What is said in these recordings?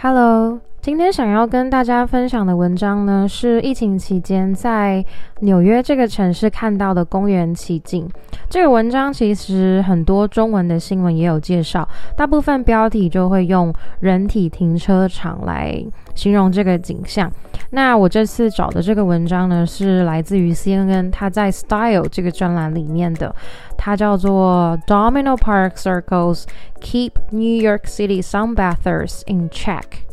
Hello，今天想要跟大家分享的文章呢，是疫情期间在纽约这个城市看到的公园奇景。这个文章其实很多中文的新闻也有介绍，大部分标题就会用人体停车场来形容这个景象。那我这次找的这个文章呢，是来自于 CNN，它在 Style 这个专栏里面的，它叫做 Domino Park Circles Keep New York City Sunbathers in Check。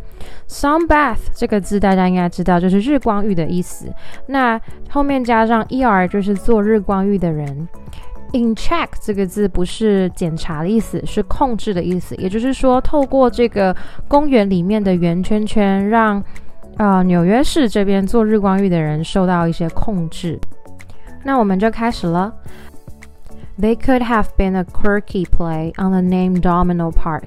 Sunbath 这个字大家应该知道，就是日光浴的意思。那后面加上 er，就是做日光浴的人。In check 这个字不是检查的意思，是控制的意思。也就是说，透过这个公园里面的圆圈圈，让啊，纽约市这边做日光浴的人受到一些控制。那我们就开始了。They could have been a quirky play on the name Domino Park,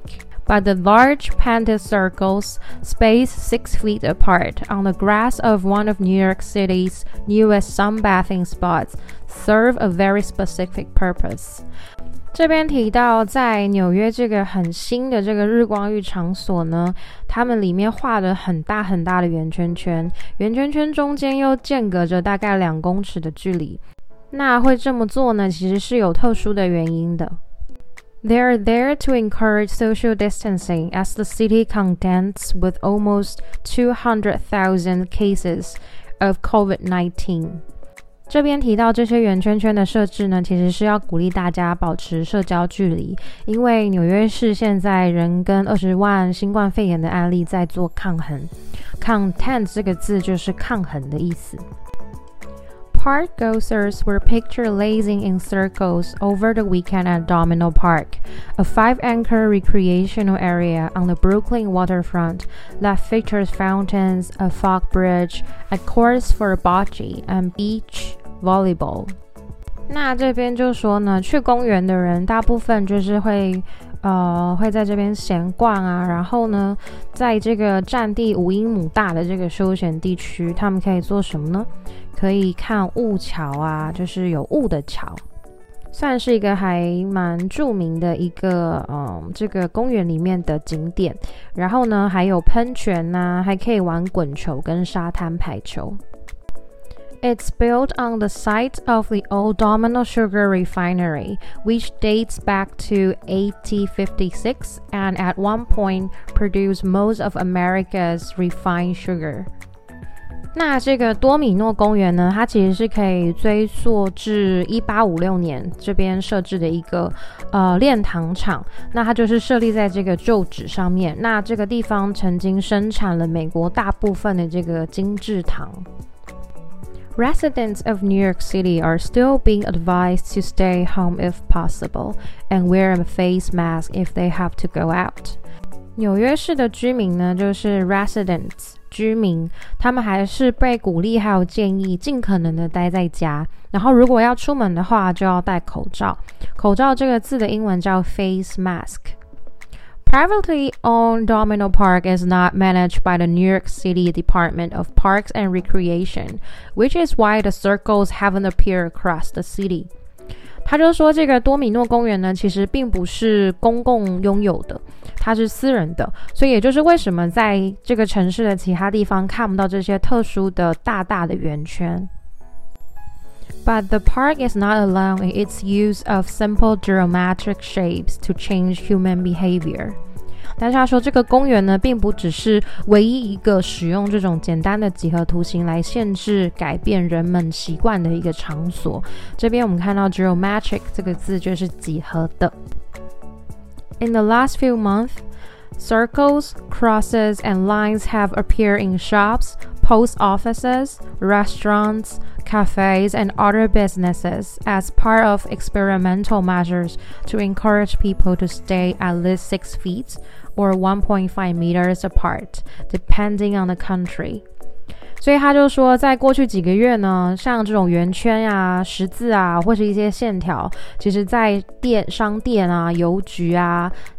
but the large painted circles, spaced six feet apart on the grass of one of New York City's newest sunbathing spots, serve a very specific purpose. 这边提到，在纽约这个很新的这个日光浴场所呢，他们里面画了很大很大的圆圈圈，圆圈圈中间又间隔着大概两公尺的距离。那会这么做呢，其实是有特殊的原因的。They are there to encourage social distancing as the city contends with almost 200,000 cases of COVID-19. 这边提到这些圆圈圈的设置呢，其实是要鼓励大家保持社交距离，因为纽约市现在仍跟二十万新冠肺炎的案例在做抗衡。Contend 这个字就是抗衡的意思。Park goers were pictured lazing in circles over the weekend at Domino Park, a five-acre recreational area on the Brooklyn waterfront that features fountains, a fog bridge, a course for bocce and beach volleyball。那这边就说呢，去公园的人大部分就是会， 呃，会在这边闲逛啊。然后呢，在这个占地五英亩大的这个休闲地区，他们可以做什么呢？可以看雾桥啊，就是有雾的桥，算是一个还蛮著名的一个，嗯，这个公园里面的景点。然后呢，还有喷泉呐，还可以玩滚球跟沙滩排球。It's built on the site of the old Domino Sugar Refinery, which dates back to 1856 and at one point produced most of America's refined sugar. 那这个多米诺公园呢，它其实是可以追溯至一八五六年这边设置的一个呃炼糖厂。那它就是设立在这个旧址上面。那这个地方曾经生产了美国大部分的这个精制糖。 Residents of New York City are still being advised to stay home if possible and wear a face mask if they have to go out. 纽约市的居民呢，就是 residents 居民，他们还是被鼓励还有建议尽可能的待在家。然后如果要出门的话，就要戴口罩。口罩这个字的英文叫 face mask。Privately owned Domino Park is not managed by the New York City Department of Parks and Recreation, which is why the circles haven't appeared across the city. 他就说，这个多米诺公园呢，其实并不是公共拥有的，它是私人的，所以也就是为什么在这个城市的其他地方看不到这些特殊的大大的圆圈。 But the park is not alone in its use of simple geometric shapes to change human behavior. 但是他说，这个公园呢，并不只是唯一一个使用这种简单的几何图形来限制改变人们习惯的一个场所。这边我们看到 geometric 这个字就是几何的。In the last few months, circles, crosses, and lines have appeared in shops, post offices, restaurants, cafes, and other businesses as part of experimental measures to encourage people to stay at least six feet or 1.5 meters apart, depending on the country. 所以他就说，在过去几个月呢，像这种圆圈呀、啊、十字啊，或是一些线条，其实，在店、商店啊、邮局啊、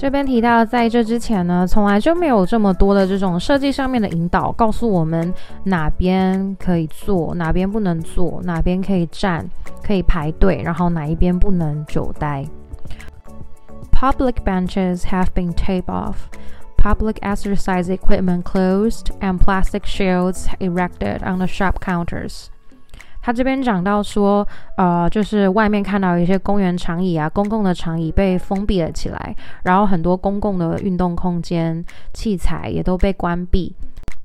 这边提到，在这之前呢，从来就没有这么多的这种设计上面的引导，告诉我们哪边可以坐，哪边不能坐，哪边可以站，可以排队，然后哪一边不能久待。Public benches have been taped off, public exercise equipment closed, and plastic shields erected on the shop counters. 他这边讲到说，呃，就是外面看到一些公园长椅啊，公共的长椅被封闭了起来，然后很多公共的运动空间器材也都被关闭，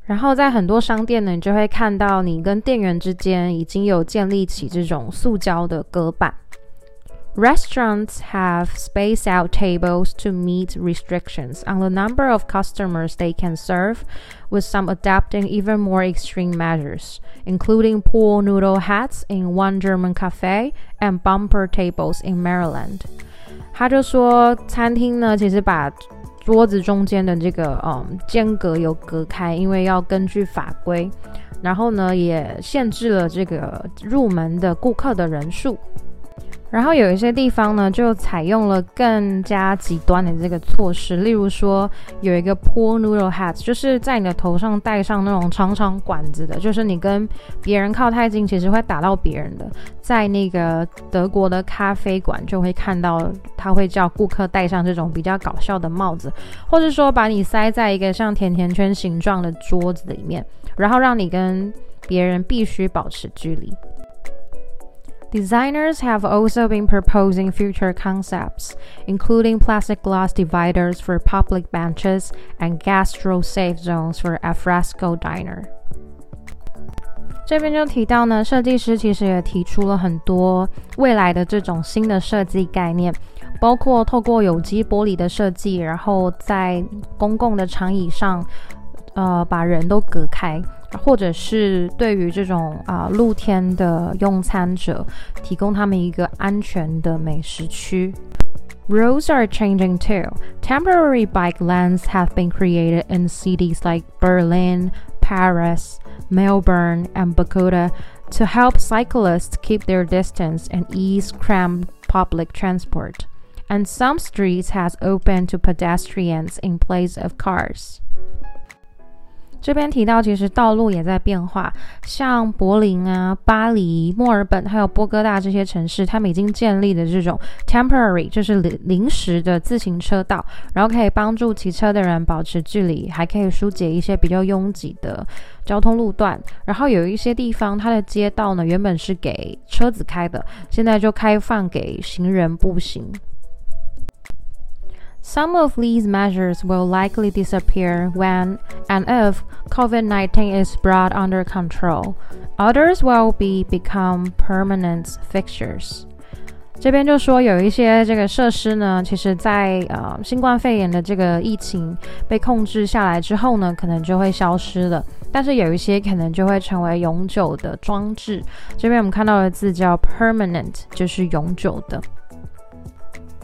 然后在很多商店呢，你就会看到你跟店员之间已经有建立起这种塑胶的隔板。Restaurants have spaced out tables to meet restrictions on the number of customers they can serve, with some adapting even more extreme measures, including pool noodle hats in one German cafe and bumper tables in Maryland. 他就说，餐厅呢，其实把桌子中间的这个嗯间隔有隔开，因为要根据法规，然后呢，也限制了这个入门的顾客的人数。 然后有一些地方呢，就采用了更加极端的这个措施，例如说有一个 poor noodle hat，就是在你的头上戴上那种长长管子的，就是你跟别人靠太近，其实会打到别人的。在那个德国的咖啡馆，就会看到他会叫顾客戴上这种比较搞笑的帽子，或者说把你塞在一个像甜甜圈形状的桌子里面，然后让你跟别人必须保持距离。Designers have also been proposing future concepts, including plastic glass dividers for public benches and gastro-safe zones for alfresco diner. 这边就提到呢，设计师其实也提出了很多未来的这种新的设计概念，包括透过有机玻璃的设计，然后在公共的长椅上，呃，把人都隔开。 或者是对于这种啊露天的用餐者，提供他们一个安全的美食区。Roads are changing too. Temporary bike lanes have been created in cities like Berlin, Paris, Melbourne, and Bogota to help cyclists keep their distance and ease cramped public transport. And some streets has opened to pedestrians in place of cars. 这边提到，其实道路也在变化，像柏林啊、巴黎、墨尔本还有波哥大这些城市，他们已经建立了这种 temporary，就是临临时的自行车道，然后可以帮助骑车的人保持距离，还可以疏解一些比较拥挤的交通路段。然后有一些地方，它的街道呢，原本是给车子开的，现在就开放给行人步行。Some of these measures will likely disappear when and if COVID-19 is brought under control. Others will be become permanent fixtures. 这边就说有一些这个设施呢，其实在呃新冠肺炎的这个疫情被控制下来之后呢，可能就会消失了。但是有一些可能就会成为永久的装置。这边我们看到的字叫 permanent，就是永久的。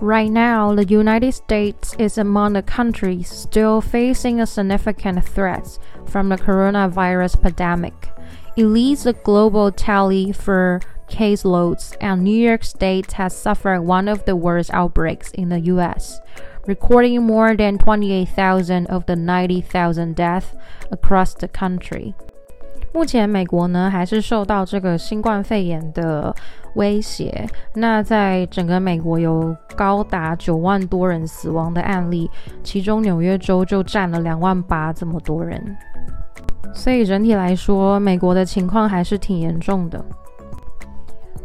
Right now, the United States is among the countries still facing a significant threat from the coronavirus pandemic. It leads the global tally for caseloads, and New York State has suffered one of the worst outbreaks in the U.S., recording more than 28,000 of the 90,000 deaths across the country. 目前，美国呢还是受到这个新冠肺炎的 威胁。那在整个美国有高达九万多人死亡的案例，其中纽约州就占了两万八这么多人。所以整体来说，美国的情况还是挺严重的。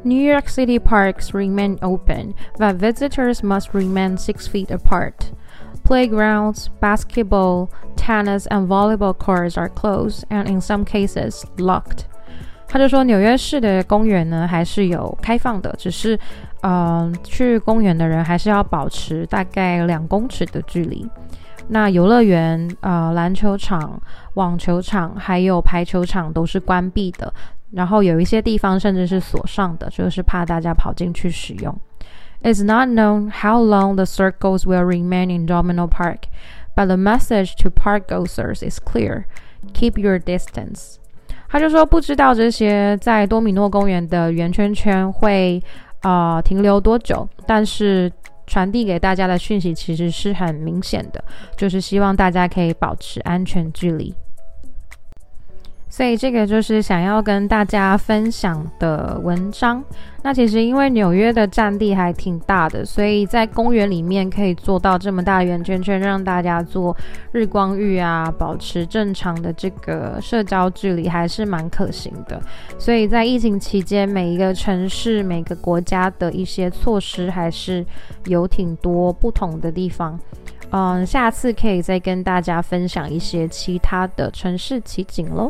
New York City parks remain open, but visitors must remain six feet apart. Playgrounds, basketball, tennis, and volleyball courts are closed, and in some cases locked. 他就说，纽约市的公园呢还是有开放的，只是，嗯、呃，去公园的人还是要保持大概两公尺的距离。那游乐园、呃，篮球场、网球场还有排球场都是关闭的，然后有一些地方甚至是锁上的，就是怕大家跑进去使用。It's not known how long the circles will remain in Domino Park, but the message to park goers is clear: keep your distance. 他就说不知道这些在多米诺公园的圆圈圈会呃停留多久，但是传递给大家的讯息其实是很明显的，就是希望大家可以保持安全距离。所以这个就是想要跟大家分享的文章。那其实因为纽约的占地还挺大的，所以在公园里面可以做到这么大圆圈圈，让大家做日光浴啊，保持正常的这个社交距离，还是蛮可行的。所以在疫情期间，每一个城市、每个国家的一些措施还是有挺多不同的地方。嗯，下次可以再跟大家分享一些其他的城市奇景喽。